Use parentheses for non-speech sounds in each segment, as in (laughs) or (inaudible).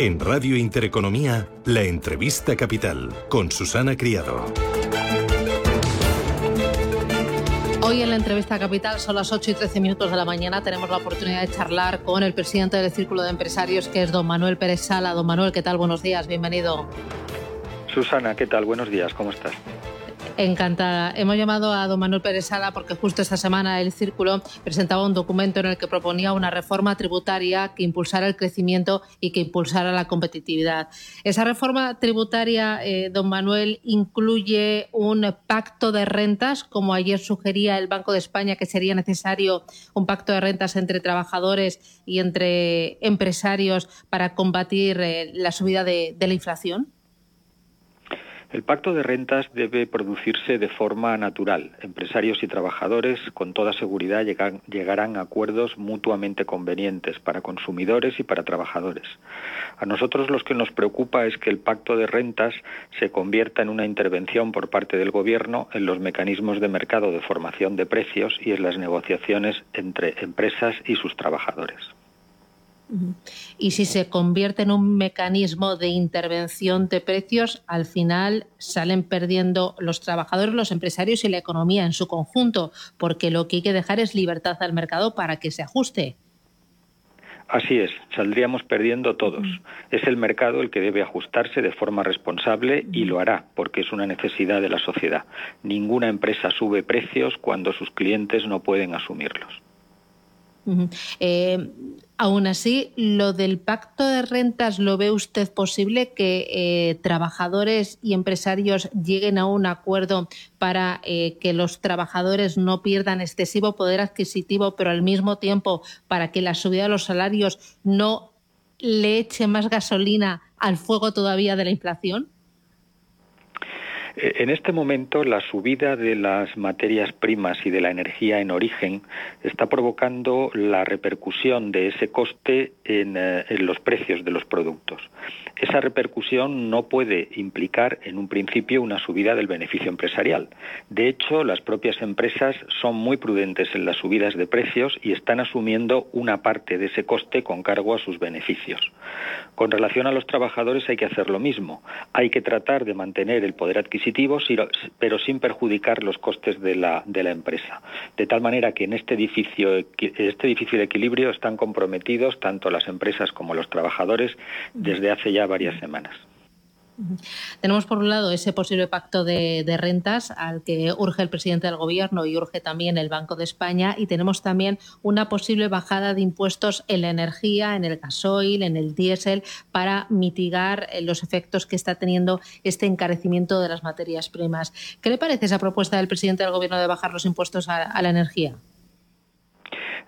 En Radio Intereconomía, la entrevista capital con Susana Criado. Hoy en la entrevista capital son las 8 y 13 minutos de la mañana. Tenemos la oportunidad de charlar con el presidente del Círculo de Empresarios, que es don Manuel Pérez Sala. Don Manuel, ¿qué tal? Buenos días, bienvenido. Susana, ¿qué tal? Buenos días, ¿cómo estás? Encantada. Hemos llamado a don Manuel Pérez Sala porque justo esta semana el Círculo presentaba un documento en el que proponía una reforma tributaria que impulsara el crecimiento y que impulsara la competitividad. Esa reforma tributaria, eh, don Manuel, incluye un pacto de rentas, como ayer sugería el Banco de España que sería necesario un pacto de rentas entre trabajadores y entre empresarios para combatir eh, la subida de la inflación. El pacto de rentas debe producirse de forma natural. Empresarios y trabajadores con toda seguridad llegarán a acuerdos mutuamente convenientes para consumidores y para trabajadores. A nosotros lo que nos preocupa es que el pacto de rentas se convierta en una intervención por parte del Gobierno en los mecanismos de mercado de formación de precios y en las negociaciones entre empresas y sus trabajadores. Y si se convierte en un mecanismo de intervención de precios, al final salen perdiendo los trabajadores, los empresarios y la economía en su conjunto, porque lo que hay que dejar es libertad al mercado para que se ajuste. Así es, saldríamos perdiendo todos. Es el mercado el que debe ajustarse de forma responsable y lo hará, porque es una necesidad de la sociedad. Ninguna empresa sube precios cuando sus clientes no pueden asumirlos. Eh, aún así, lo del pacto de rentas, ¿lo ve usted posible que eh, trabajadores y empresarios lleguen a un acuerdo para eh, que los trabajadores no pierdan excesivo poder adquisitivo, pero al mismo tiempo para que la subida de los salarios no le eche más gasolina al fuego todavía de la inflación? Eh, en este momento, la subida de las materias primas y de la energía en origen está provocando la repercusión de ese coste en, eh, en, los precios de los productos. Esa repercusión no puede implicar, en un principio, una subida del beneficio empresarial. De hecho, las propias empresas son muy prudentes en las subidas de precios y están asumiendo una parte de ese coste con cargo a sus beneficios. Con relación a los trabajadores hay que hacer lo mismo. Hay que tratar de mantener el poder adquisitivo pero sin perjudicar los costes de la, de la empresa. De tal manera que en este edificio, este difícil equilibrio están comprometidos tanto las empresas como los trabajadores desde hace ya varias semanas. Tenemos por un lado ese posible pacto de, rentas al que urge el presidente del Gobierno y urge también el Banco de España y tenemos también una posible bajada de impuestos en la energía, en el gasoil, en el diésel para mitigar eh, los efectos que está teniendo este encarecimiento de las materias primas. ¿Qué le parece esa propuesta del presidente del Gobierno de bajar los impuestos a la energía?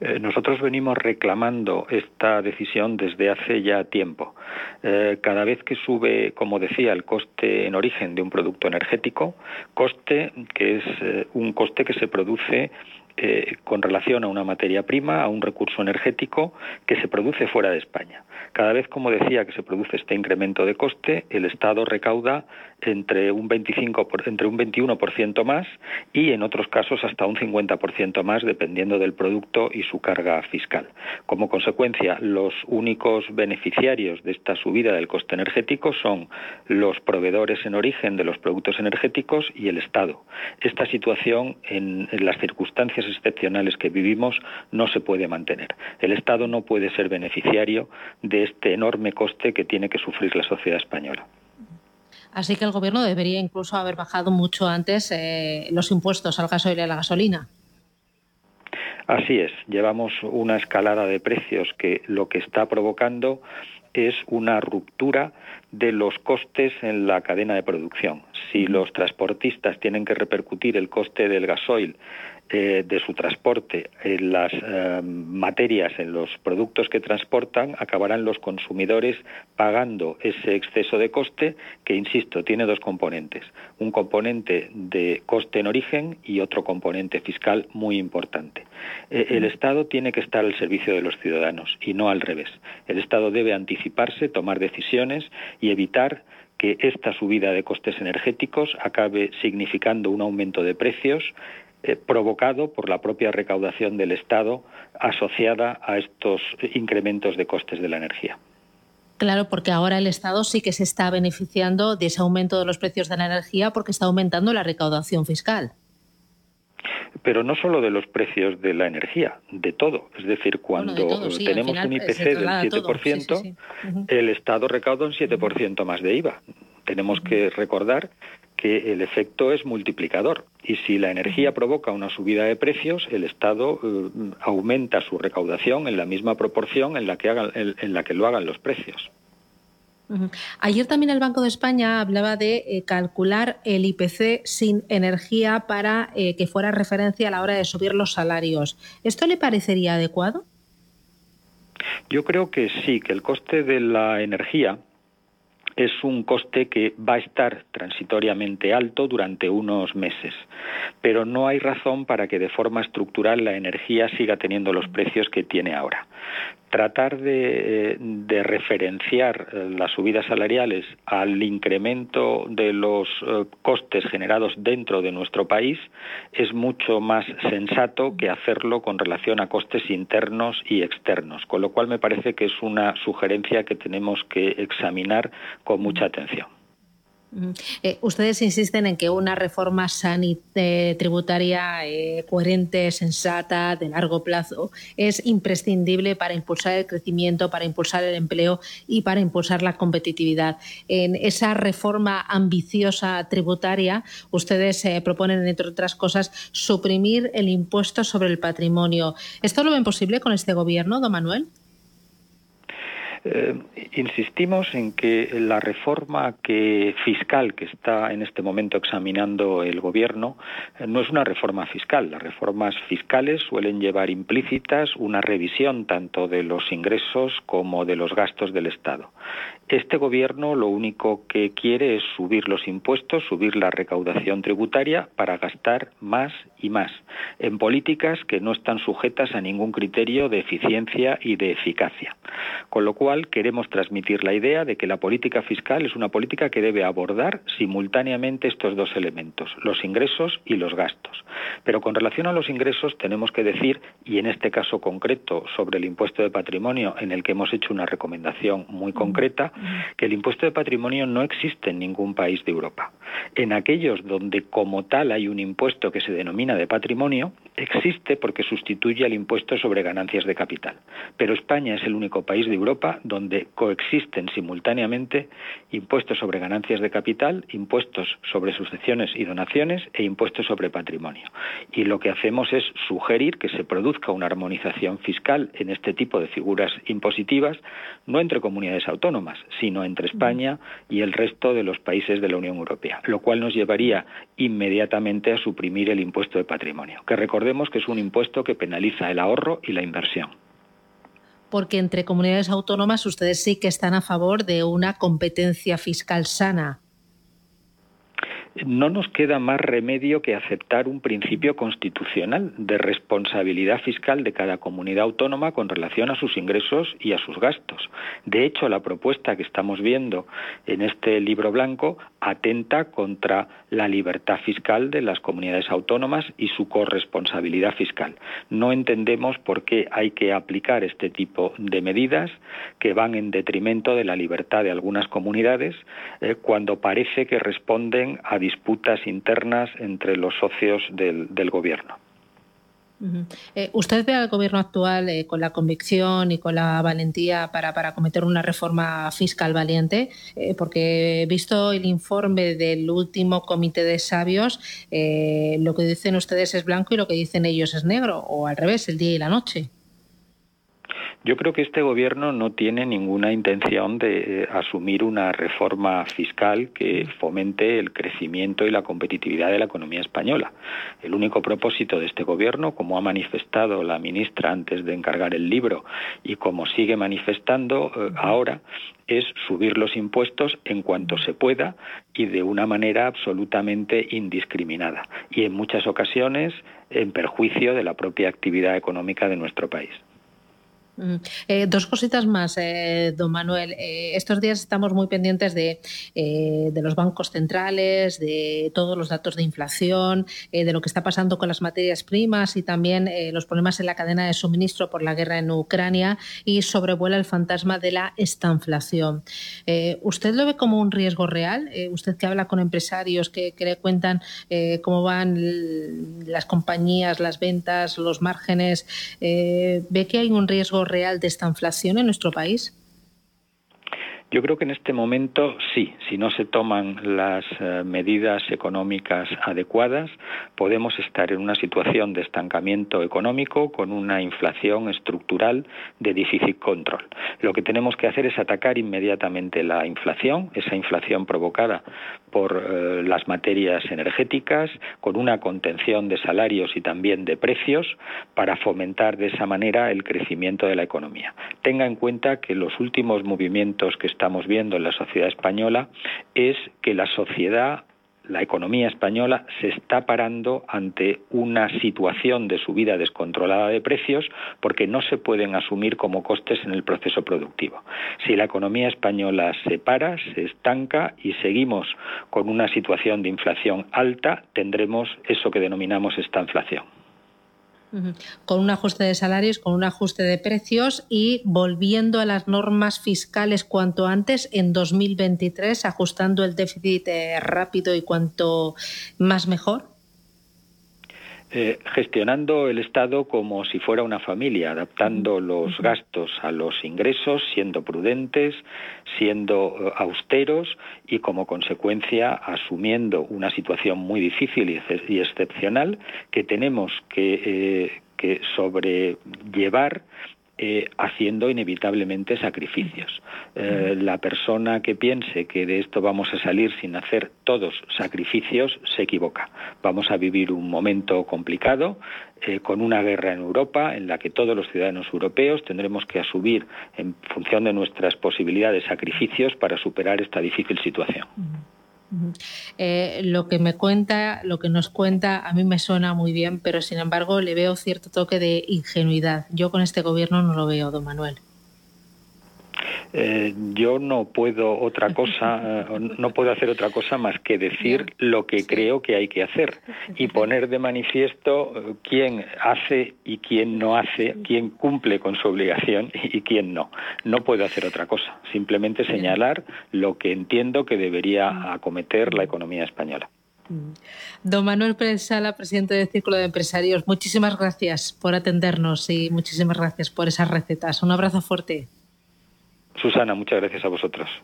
Eh, nosotros venimos reclamando esta decisión desde hace ya tiempo. Eh, cada vez que sube, como decía, el coste en origen de un producto energético, coste que es eh, un coste que se produce con relación a una materia prima, a un recurso energético que se produce fuera de España. Cada vez, como decía, que se produce este incremento de coste, el Estado recauda entre un 25 entre un 21% más y en otros casos hasta un 50% más dependiendo del producto y su carga fiscal. Como consecuencia, los únicos beneficiarios de esta subida del coste energético son los proveedores en origen de los productos energéticos y el Estado. Esta situación en las circunstancias excepcionales que vivimos no se puede mantener. El Estado no puede ser beneficiario de este enorme coste que tiene que sufrir la sociedad española. Así que el Gobierno debería incluso haber bajado mucho antes eh, los impuestos al gasoil y a la gasolina. Así es, llevamos una escalada de precios que lo que está provocando es una ruptura de los costes en la cadena de producción. Si los transportistas tienen que repercutir el coste del gasoil eh, de su transporte en las eh, materias, en los productos que transportan, acabarán los consumidores pagando ese exceso de coste que, insisto, tiene dos componentes. Un componente de coste en origen y otro componente fiscal muy importante. Eh, el Estado tiene que estar al servicio de los ciudadanos y no al revés. El Estado debe anticiparse, tomar decisiones y evitar que esta subida de costes energéticos acabe significando un aumento de precios eh, provocado por la propia recaudación del Estado asociada a estos incrementos de costes de la energía. Claro, porque ahora el Estado sí que se está beneficiando de ese aumento de los precios de la energía porque está aumentando la recaudación fiscal. Pero no solo de los precios de la energía, de todo. Es decir, cuando tenemos un IPC del 7%, el Estado recauda un 7% más de IVA. Tenemos que recordar que el efecto es multiplicador y si la energía provoca una subida de precios, el Estado eh, aumenta su recaudación en la misma proporción en la que, en la que lo hagan los precios. Ayer también el Banco de España hablaba de eh, calcular el IPC sin energía para eh, que fuera referencia a la hora de subir los salarios. ¿Esto le parecería adecuado? Yo creo que sí, que el coste de la energía es un coste que va a estar transitoriamente alto durante unos meses, pero no hay razón para que de forma estructural la energía siga teniendo los precios que tiene ahora tratar de, referenciar eh, las subidas salariales al incremento de los eh, costes generados dentro de nuestro país es mucho más sensato que hacerlo con relación a costes internos y externos, con lo cual me parece que es una sugerencia que tenemos que examinar con mucha atención. Eh, ustedes insisten en que una reforma eh, tributaria eh, coherente, sensata, de largo plazo, es imprescindible para impulsar el crecimiento, para impulsar el empleo y para impulsar la competitividad. En esa reforma ambiciosa tributaria, ustedes proponen, entre otras cosas, suprimir el impuesto sobre el patrimonio. ¿Esto lo ven posible con este gobierno, don Manuel? Eh, insistimos en que la reforma que fiscal que está en este momento examinando el gobierno eh, no es una reforma fiscal. Las reformas fiscales suelen llevar implícitas una revisión tanto de los ingresos como de los gastos del Estado. Este gobierno lo único que quiere es subir los impuestos, subir la recaudación tributaria para gastar más y más en políticas que no están sujetas a ningún criterio de eficiencia y de eficacia. Con lo cual queremos transmitir la idea de que la política fiscal es una política que debe abordar simultáneamente estos dos elementos, los ingresos y los gastos. Pero con relación a los ingresos tenemos que decir, y en este caso concreto sobre el impuesto de patrimonio en el que hemos hecho una recomendación muy concreta, que el impuesto de patrimonio no existe en ningún país de Europa. En aquellos donde como tal hay un impuesto que se denomina de patrimonio, existe porque sustituye al impuesto sobre ganancias de capital. Pero España es el único país de Europa donde coexisten simultáneamente impuestos sobre ganancias de capital, impuestos sobre sucesiones y donaciones e impuestos sobre patrimonio. Y lo que hacemos es sugerir que se produzca una armonización fiscal en este tipo de figuras impositivas, no entre comunidades autónomas, sino entre España y el resto de los países de la Unión Europea, lo cual nos llevaría inmediatamente a suprimir el impuesto de patrimonio, que recordemos que es un impuesto que penaliza el ahorro y la inversión. Porque entre comunidades autónomas ustedes sí que están a favor de una competencia fiscal sana no nos queda más remedio que aceptar un principio constitucional de responsabilidad fiscal de cada comunidad autónoma con relación a sus ingresos y a sus gastos. De hecho, la propuesta que estamos viendo en este libro blanco atenta contra la libertad fiscal de las comunidades autónomas y su corresponsabilidad fiscal. No entendemos por qué hay que aplicar este tipo de medidas que van en detrimento de la libertad de algunas comunidades eh, cuando parece que responden a disputas internas entre los socios del, gobierno. Eh, ¿Usted ve al gobierno actual eh, con la convicción y con la valentía para, para cometer una reforma fiscal valiente? Eh, porque visto el informe del último comité de sabios, lo que dicen ustedes es blanco y lo que dicen ellos es negro, o al revés, el día y la noche. Yo creo que este gobierno no tiene ninguna intención de eh, asumir una reforma fiscal que fomente el crecimiento y la competitividad de la economía española. El único propósito de este gobierno, como ha manifestado la ministra antes de encargar el libro y como sigue manifestando eh, ahora, es subir los impuestos en cuanto se pueda y de una manera absolutamente indiscriminada y en muchas ocasiones en perjuicio de la propia actividad económica de nuestro país. Mm. Eh, dos cositas más, eh, don Manuel. Eh, estos días estamos muy pendientes de, de, los bancos centrales, de todos los datos de inflación, de lo que está pasando con las materias primas y también los problemas en la cadena de suministro por la guerra en Ucrania y sobrevuela el fantasma de la estanflación. ¿Usted lo ve como un riesgo real? usted que habla con empresarios que, que le cuentan cómo van las compañías, las ventas, los márgenes, ¿ve que hay un riesgo real de esta inflación en nuestro país? Yo creo que en este momento sí, si no se toman las eh, medidas económicas adecuadas, podemos estar en una situación de estancamiento económico con una inflación estructural de difícil control. Lo que tenemos que hacer es atacar inmediatamente la inflación, esa inflación provocada por eh, las materias energéticas, con una contención de salarios y también de precios, para fomentar de esa manera el crecimiento de la economía. Tenga en cuenta que los últimos movimientos que estamos viendo en la sociedad española es que la sociedad la economía española se está parando ante una situación de subida descontrolada de precios porque no se pueden asumir como costes en el proceso productivo. Si la economía española se para, se estanca y seguimos con una situación de inflación alta, tendremos eso que denominamos esta inflación con un ajuste de salarios, con un ajuste de precios y volviendo a las normas fiscales cuanto antes en 2023, ajustando el déficit eh, rápido y cuanto más mejor? Eh, gestionando el Estado como si fuera una familia, adaptando los gastos a los ingresos, siendo prudentes, siendo eh, austeros y como consecuencia asumiendo una situación muy difícil y, excepcional que tenemos que, eh, que sobrellevar eh, haciendo inevitablemente sacrificios. Eh, la persona que piense que de esto vamos a salir sin hacer todos sacrificios se equivoca. Vamos a vivir un momento complicado eh, con una guerra en Europa en la que todos los ciudadanos europeos tendremos que asumir en función de nuestras posibilidades sacrificios para superar esta difícil situación. Eh, lo que me cuenta, lo que nos cuenta, a mí me suena muy bien, pero sin embargo le veo cierto toque de ingenuidad. Yo con este gobierno no lo veo, don Manuel. Eh, yo no puedo otra cosa, (laughs) eh, no puedo hacer otra cosa más que decir lo que creo que hay que hacer y poner de manifiesto eh, quién hace y quién no hace, quién cumple con su obligación (laughs) y quién no. No puedo hacer otra cosa, simplemente señalar lo que entiendo que debería acometer la economía española. Don Manuel Pérez Sala, presidente del Círculo de Empresarios, muchísimas gracias por atendernos y muchísimas gracias por esas recetas. Un abrazo fuerte. Susana, muchas gracias a vosotros.